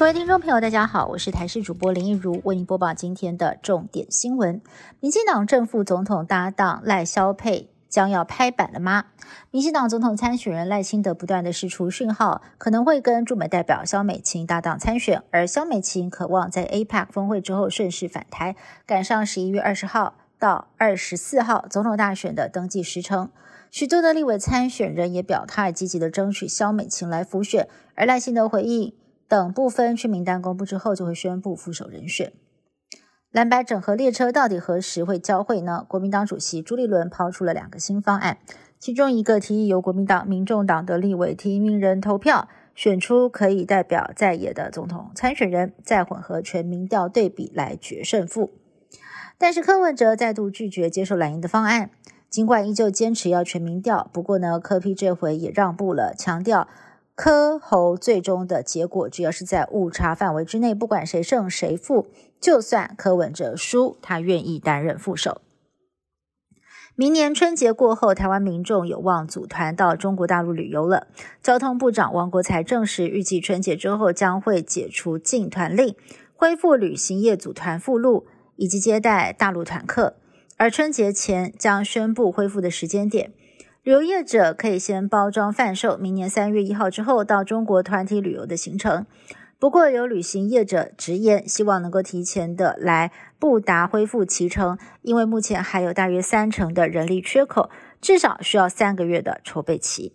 各位听众朋友，大家好，我是台视主播林一如，为您播报今天的重点新闻。民进党正副总统搭档赖萧佩将要拍板了吗？民进党总统参选人赖清德不断的释出讯号，可能会跟驻美代表萧美琴搭档参选，而萧美琴渴望在 APEC 峰会之后顺势返台，赶上十一月二十号到二十四号总统大选的登记时程。许多的立委参选人也表态积极的争取萧美琴来辅选，而赖清德回应。等部分区名单公布之后，就会宣布副手人选。蓝白整合列车到底何时会交会呢？国民党主席朱立伦抛出了两个新方案，其中一个提议由国民党、民众党的立委提名人投票，选出可以代表在野的总统参选人，再混合全民调对比来决胜负。但是柯文哲再度拒绝接受蓝营的方案，尽管依旧坚持要全民调，不过呢，柯批这回也让步了，强调。柯侯最终的结果，只要是在误差范围之内，不管谁胜谁负，就算柯文哲输，他愿意担任副手。明年春节过后，台湾民众有望组团到中国大陆旅游了。交通部长王国才证实，预计春节之后将会解除禁团令，恢复旅行业组团附录以及接待大陆团客，而春节前将宣布恢复的时间点。旅游业者可以先包装贩售明年三月一号之后到中国团体旅游的行程。不过，有旅行业者直言，希望能够提前的来布达恢复其程，因为目前还有大约三成的人力缺口，至少需要三个月的筹备期。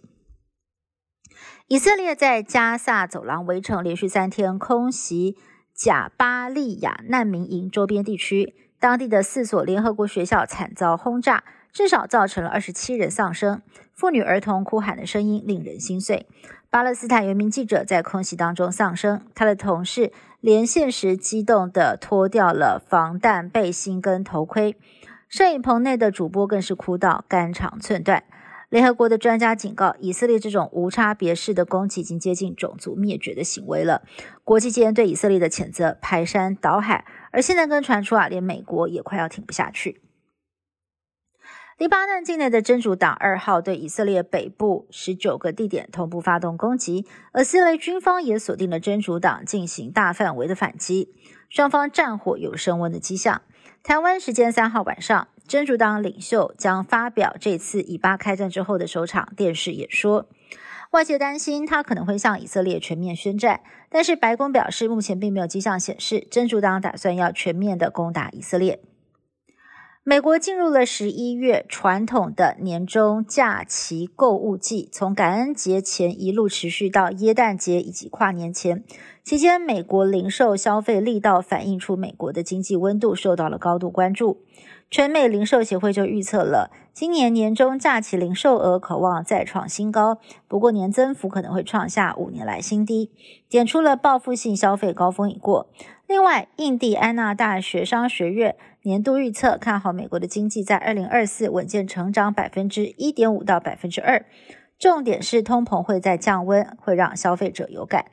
以色列在加萨走廊围城连续三天空袭贾巴利亚难民营周边地区，当地的四所联合国学校惨遭轰炸。至少造成了二十七人丧生，妇女儿童哭喊的声音令人心碎。巴勒斯坦有名记者在空袭当中丧生，他的同事连线时激动地脱掉了防弹背心跟头盔，摄影棚内的主播更是哭到肝肠寸断。联合国的专家警告，以色列这种无差别式的攻击已经接近种族灭绝的行为了。国际间对以色列的谴责排山倒海，而现在更传出啊，连美国也快要挺不下去。黎巴嫩境内的真主党二号对以色列北部十九个地点同步发动攻击，而以色列军方也锁定了真主党进行大范围的反击，双方战火有升温的迹象。台湾时间三号晚上，真主党领袖将发表这次以巴开战之后的首场电视演说，外界担心他可能会向以色列全面宣战，但是白宫表示目前并没有迹象显示真主党打算要全面的攻打以色列。美国进入了十一月传统的年终假期购物季，从感恩节前一路持续到耶诞节以及跨年前。期间，美国零售消费力道反映出美国的经济温度受到了高度关注。全美零售协会就预测了，今年年终假期零售额渴望再创新高，不过年增幅可能会创下五年来新低，点出了报复性消费高峰已过。另外，印第安纳大学商学院年度预测看好美国的经济在二零二四稳健成长百分之一点五到百分之二，重点是通膨会在降温，会让消费者有感。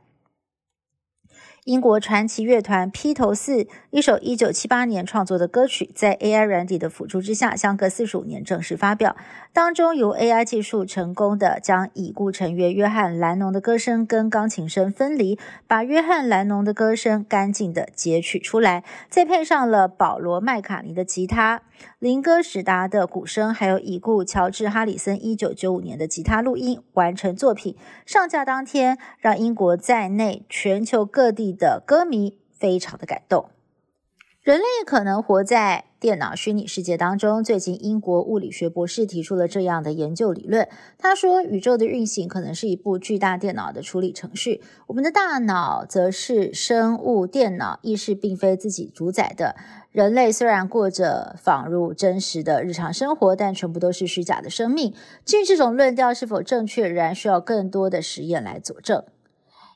英国传奇乐团披头四一首一九七八年创作的歌曲，在 AI 软体的辅助之下，相隔四十五年正式发表。当中由 AI 技术成功的将已故成员约翰·兰农的歌声跟钢琴声分离，把约翰·兰农的歌声干净的截取出来，再配上了保罗·麦卡尼的吉他。林哥史达的鼓声，还有已故乔治哈里森一九九五年的吉他录音，完成作品上架当天，让英国在内全球各地的歌迷非常的感动。人类可能活在电脑虚拟世界当中。最近，英国物理学博士提出了这样的研究理论。他说，宇宙的运行可能是一部巨大电脑的处理程序，我们的大脑则是生物电脑，意识并非自己主宰的。人类虽然过着仿如真实的日常生活，但全部都是虚假的生命。至于这种论调是否正确，仍然需要更多的实验来佐证。